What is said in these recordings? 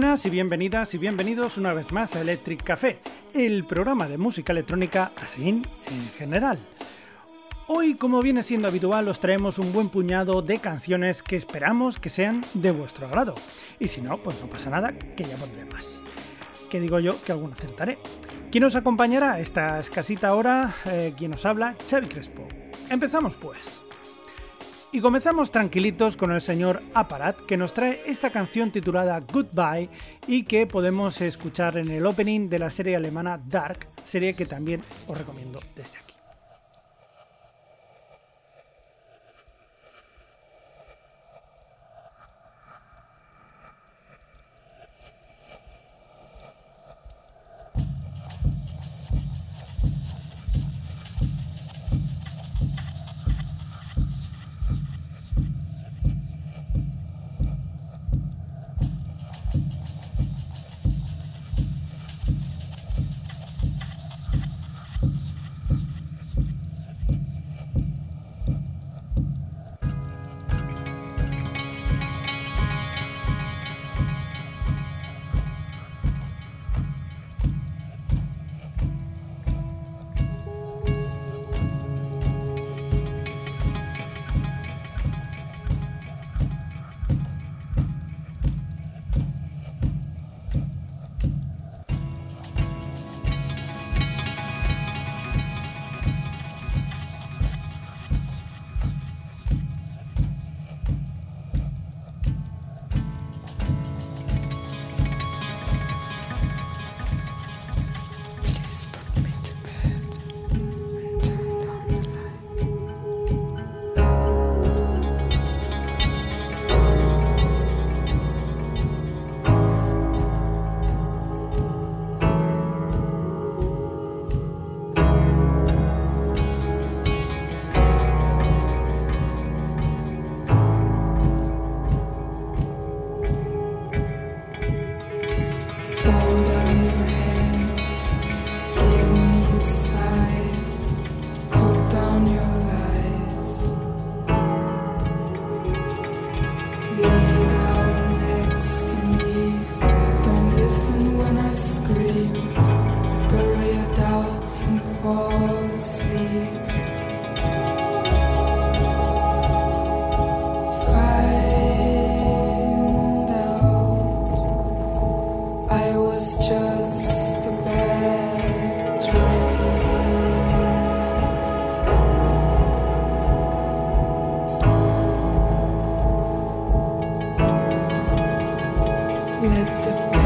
Buenas y bienvenidas y bienvenidos una vez más a Electric Café, el programa de música electrónica así en general. Hoy, como viene siendo habitual, os traemos un buen puñado de canciones que esperamos que sean de vuestro agrado. Y si no, pues no pasa nada, que ya pondré más. Que digo yo que alguno acertaré. ¿Quién os acompañará esta escasita hora? Eh, ¿Quién os habla? Xavi Crespo. Empezamos pues. Y comenzamos tranquilitos con el señor Aparat, que nos trae esta canción titulada Goodbye y que podemos escuchar en el opening de la serie alemana Dark, serie que también os recomiendo desde aquí.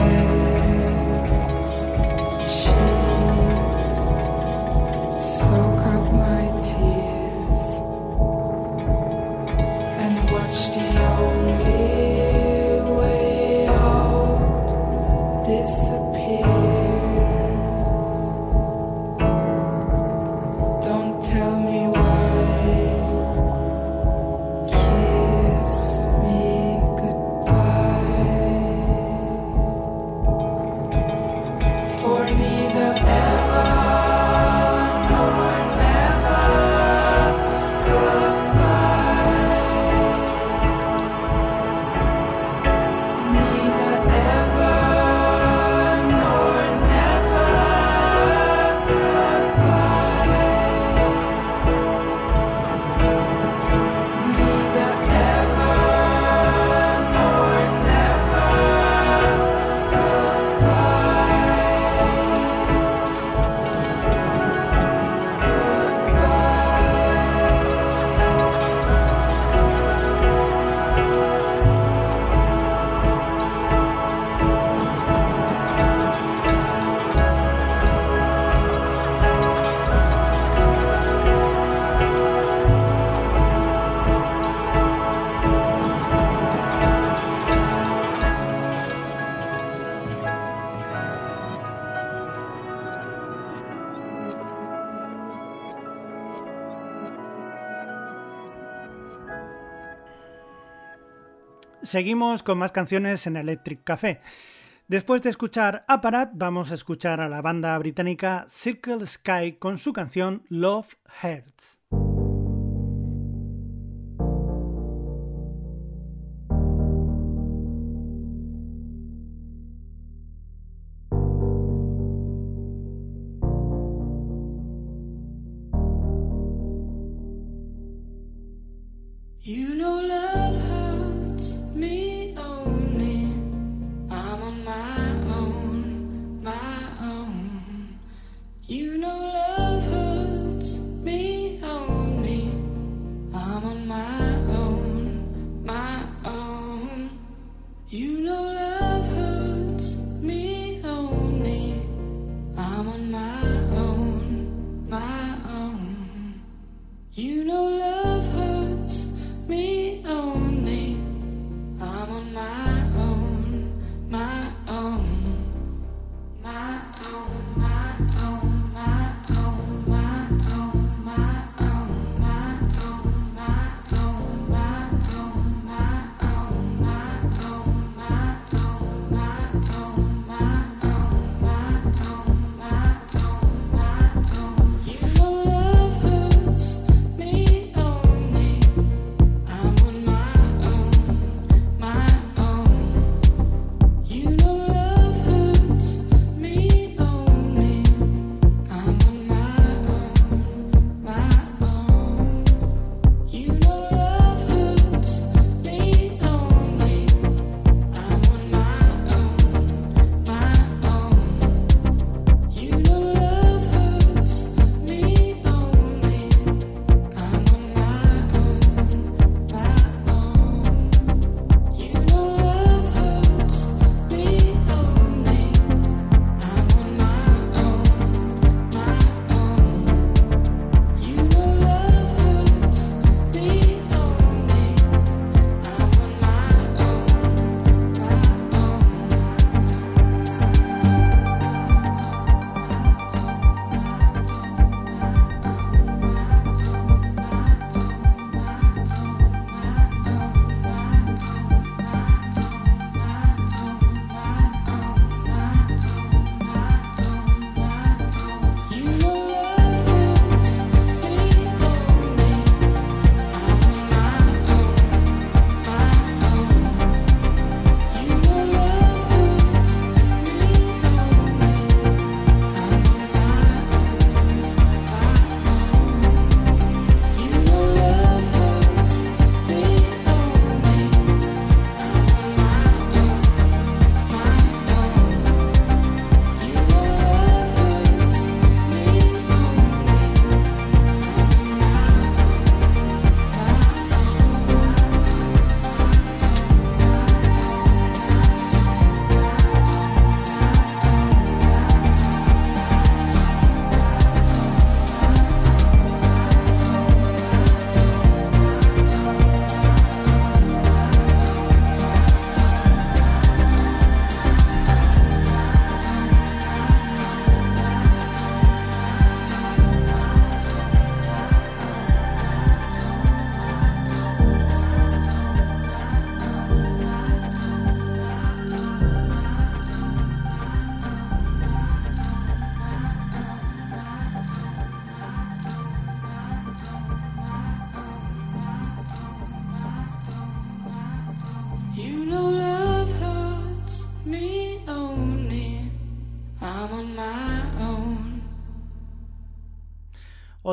Lord. Seguimos con más canciones en Electric Café. Después de escuchar Aparat, vamos a escuchar a la banda británica Circle Sky con su canción Love Hurts.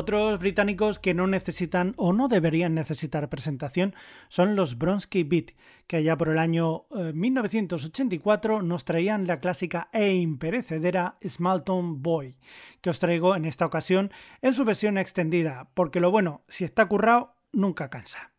Otros británicos que no necesitan o no deberían necesitar presentación son los Bronsky Beat, que allá por el año 1984 eh, nos traían la clásica e imperecedera Smalton Boy, que os traigo en esta ocasión en su versión extendida, porque lo bueno, si está currado, nunca cansa.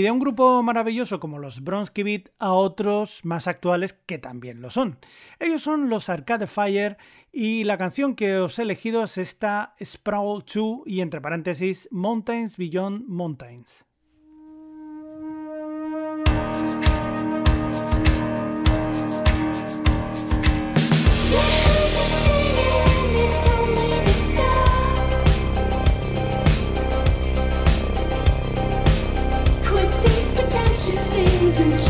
Y de un grupo maravilloso como los Bronski Beat a otros más actuales que también lo son. Ellos son los Arcade Fire y la canción que os he elegido es esta Sprawl 2 y entre paréntesis Mountains Beyond Mountains. isn't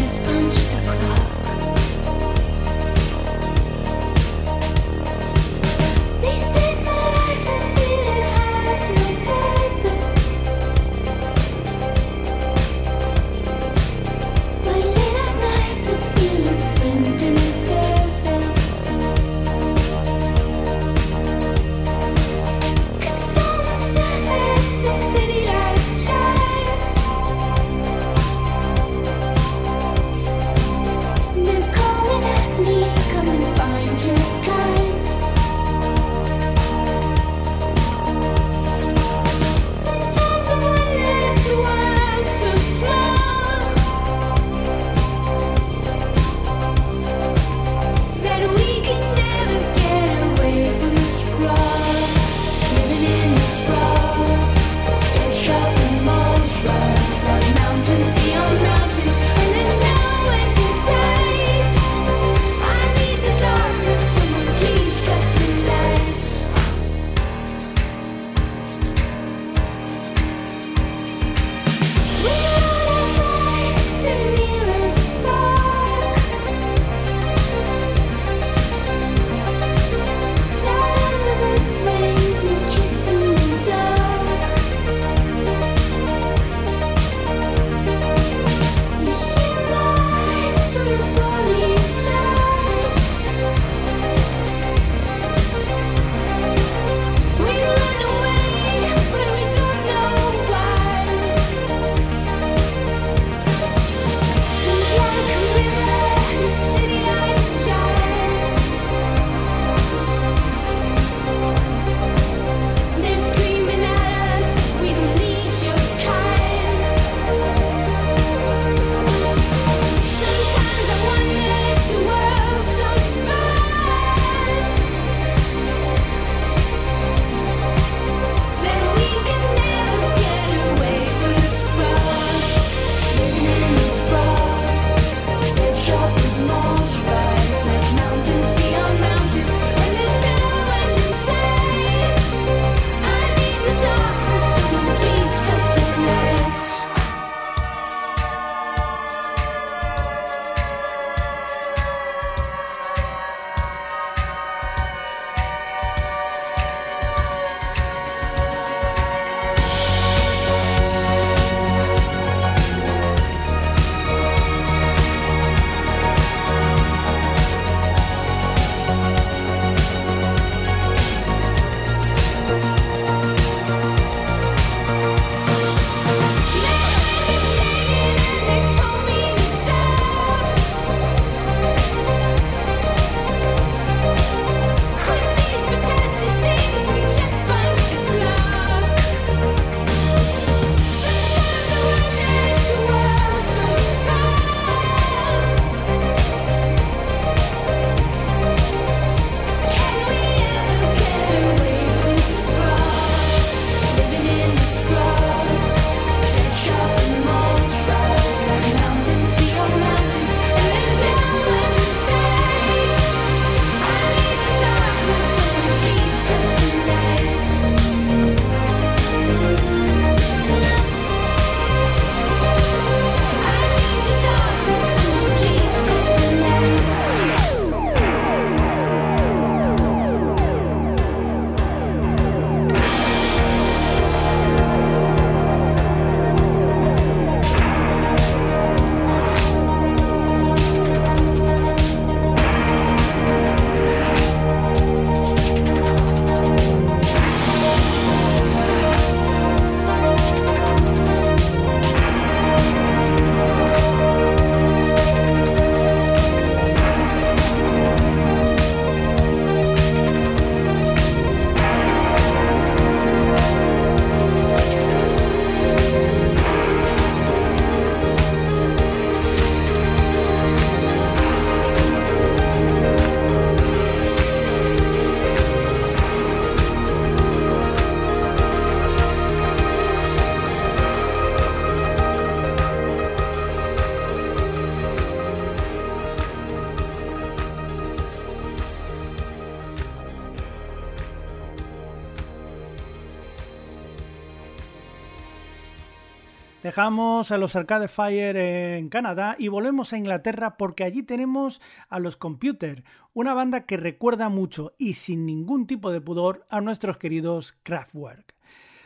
Dejamos a los Arcade Fire en Canadá y volvemos a Inglaterra porque allí tenemos a los Computer, una banda que recuerda mucho y sin ningún tipo de pudor a nuestros queridos Kraftwerk.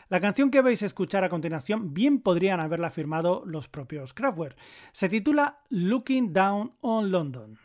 La canción que vais a escuchar a continuación bien podrían haberla firmado los propios Kraftwerk. Se titula Looking Down on London.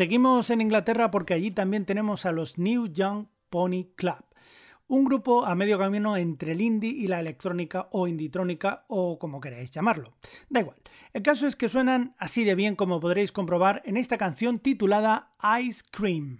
Seguimos en Inglaterra porque allí también tenemos a los New Young Pony Club, un grupo a medio camino entre el indie y la electrónica o inditrónica o como queráis llamarlo. Da igual, el caso es que suenan así de bien como podréis comprobar en esta canción titulada Ice Cream.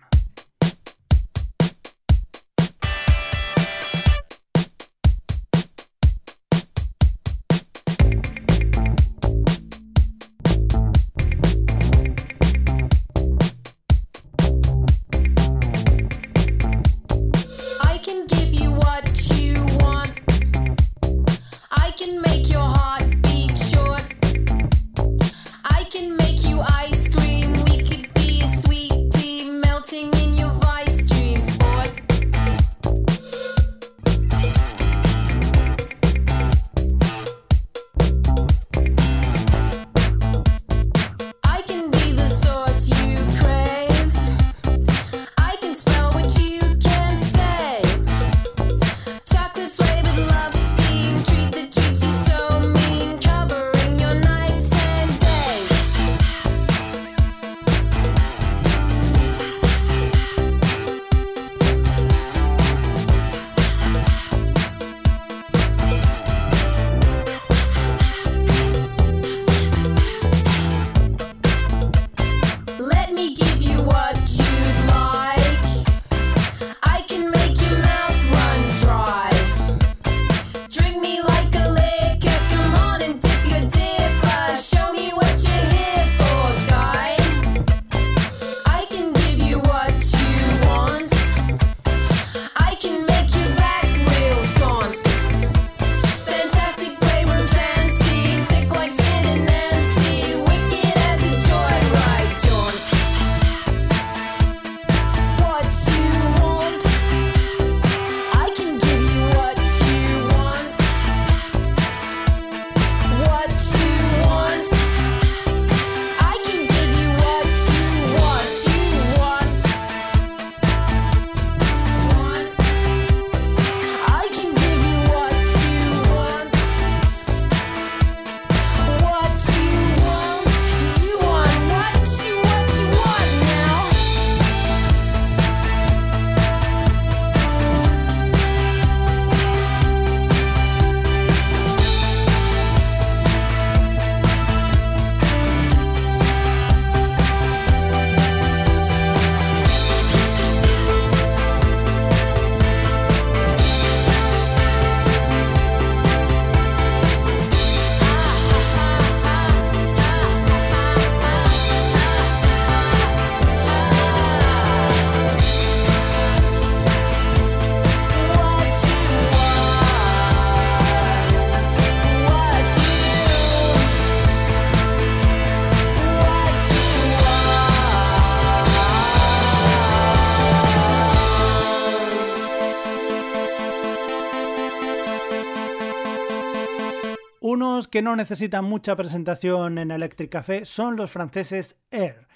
Que no necesitan mucha presentación en Electric Café son los franceses Air,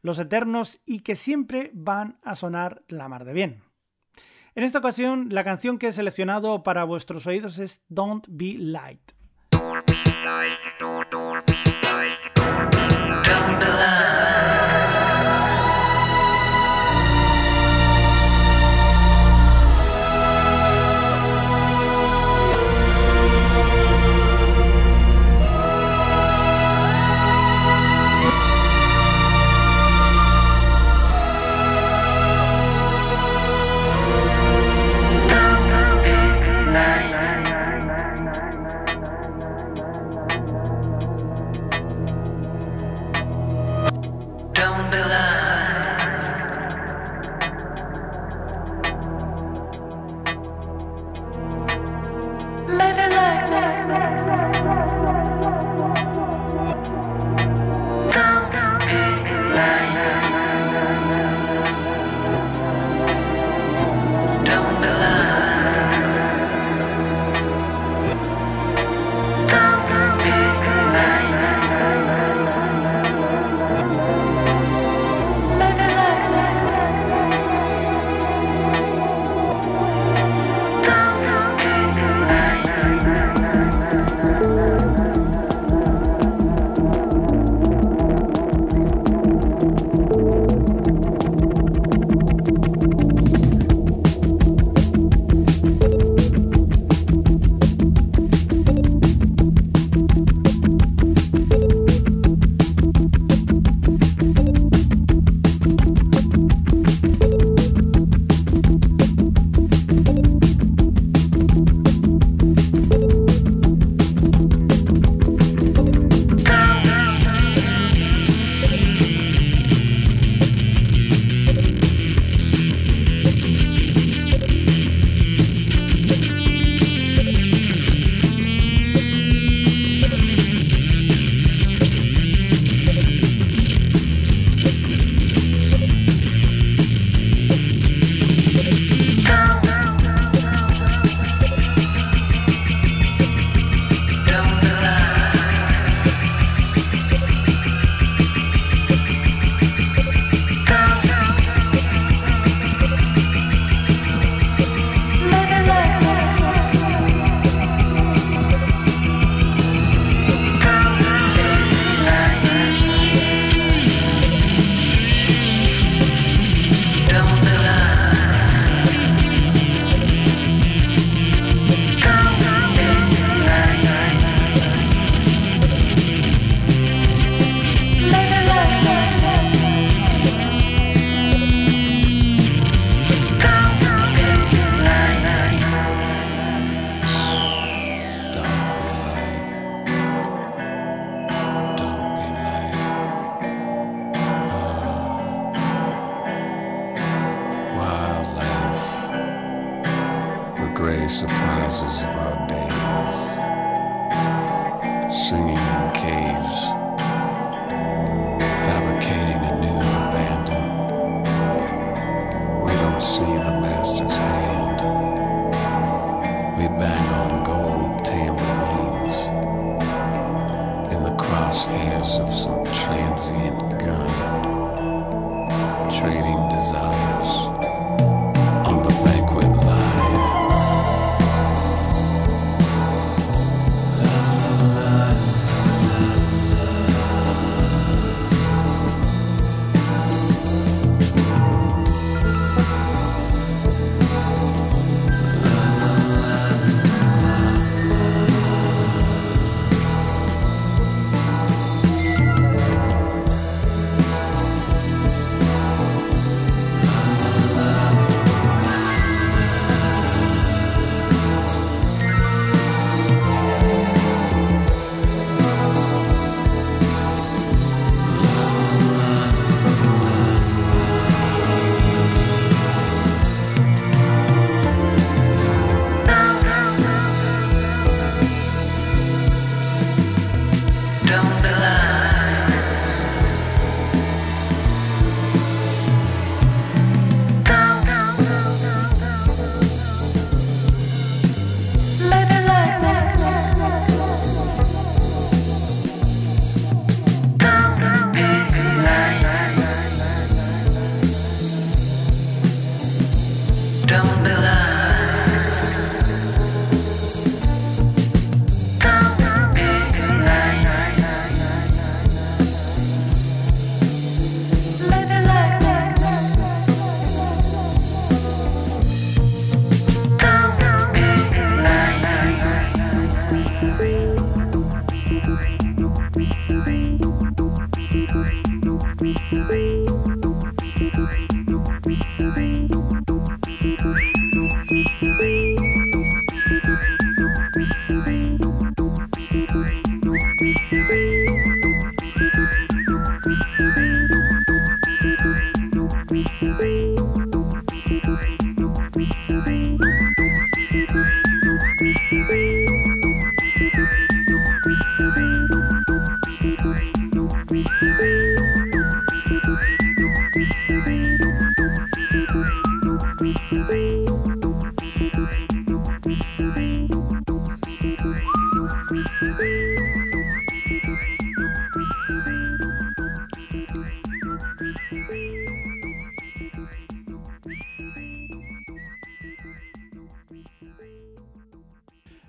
los eternos y que siempre van a sonar la mar de bien. En esta ocasión, la canción que he seleccionado para vuestros oídos es Don't Be Light.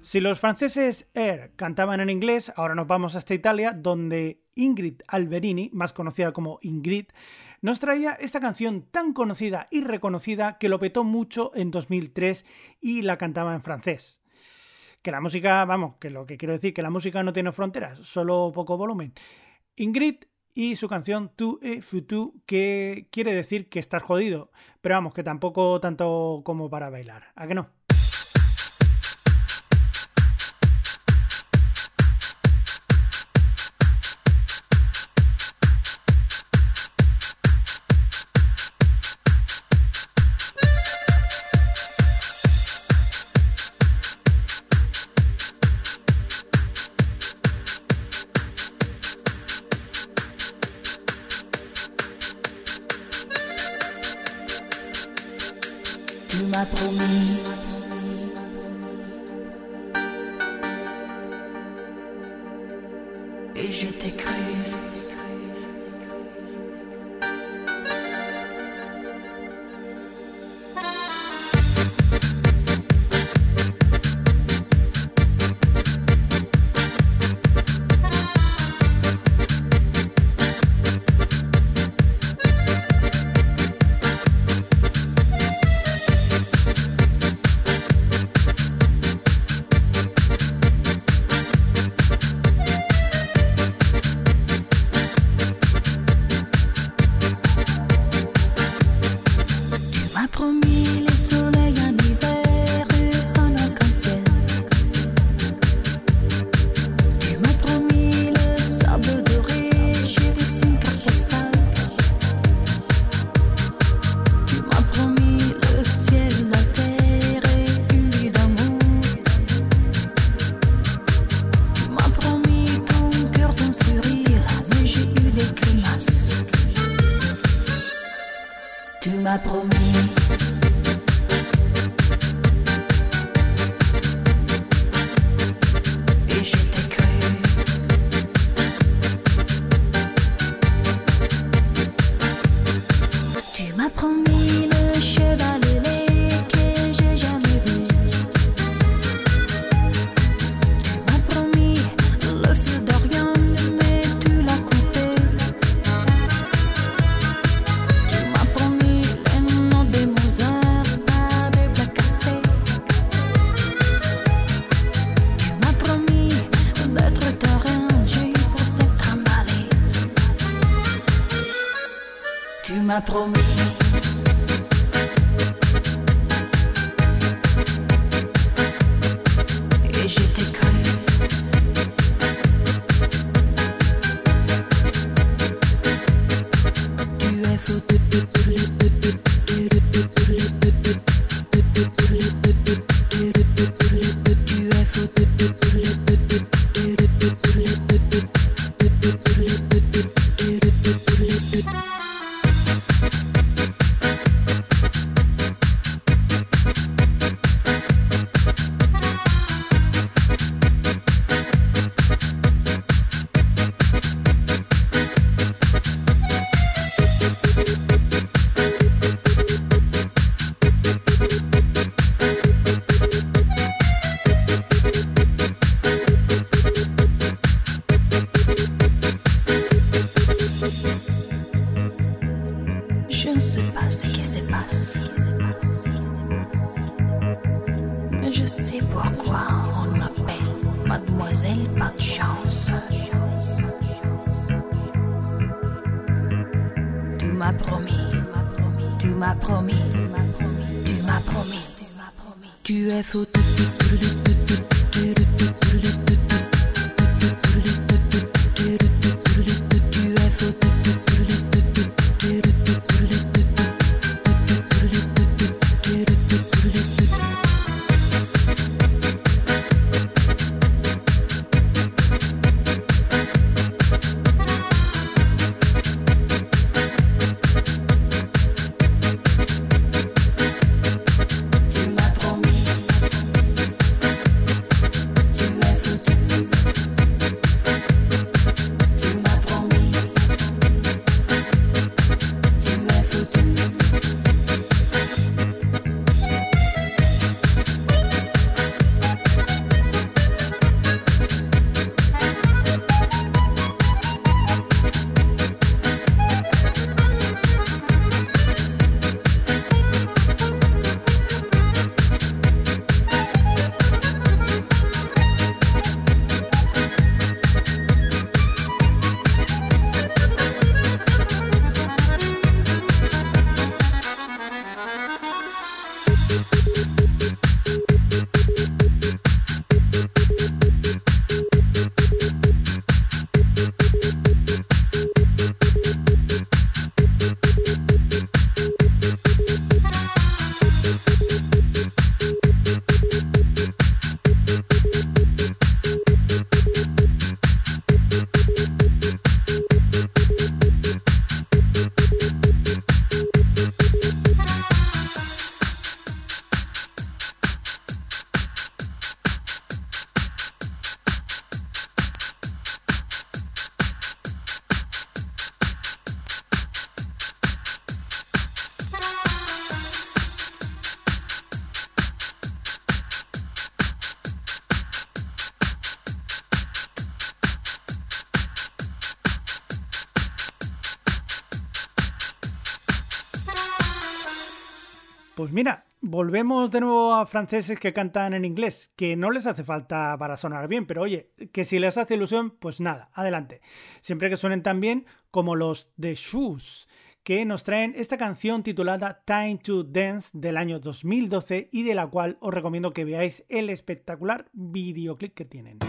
Si los franceses Air cantaban en inglés, ahora nos vamos hasta Italia, donde Ingrid Alberini, más conocida como Ingrid, nos traía esta canción tan conocida y reconocida que lo petó mucho en 2003 y la cantaba en francés. Que la música, vamos, que lo que quiero decir, que la música no tiene fronteras, solo poco volumen. Ingrid y su canción Tu et Futu, que quiere decir que estás jodido, pero vamos, que tampoco tanto como para bailar, ¿a que no? m'a promis. Pues mira, volvemos de nuevo a franceses que cantan en inglés, que no les hace falta para sonar bien, pero oye, que si les hace ilusión, pues nada, adelante. Siempre que suenen tan bien como los The Shoes, que nos traen esta canción titulada Time to Dance del año 2012 y de la cual os recomiendo que veáis el espectacular videoclip que tienen.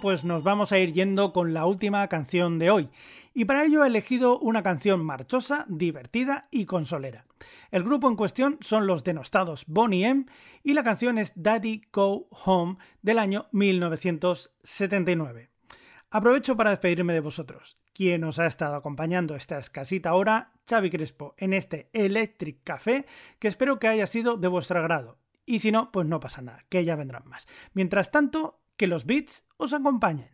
Pues nos vamos a ir yendo con la última canción de hoy. Y para ello he elegido una canción marchosa, divertida y consolera. El grupo en cuestión son los denostados Bonnie M y la canción es Daddy Go Home del año 1979. Aprovecho para despedirme de vosotros. Quien os ha estado acompañando esta escasita hora, Xavi Crespo, en este Electric Café, que espero que haya sido de vuestro agrado. Y si no, pues no pasa nada, que ya vendrán más. Mientras tanto, que los beats os acompañen.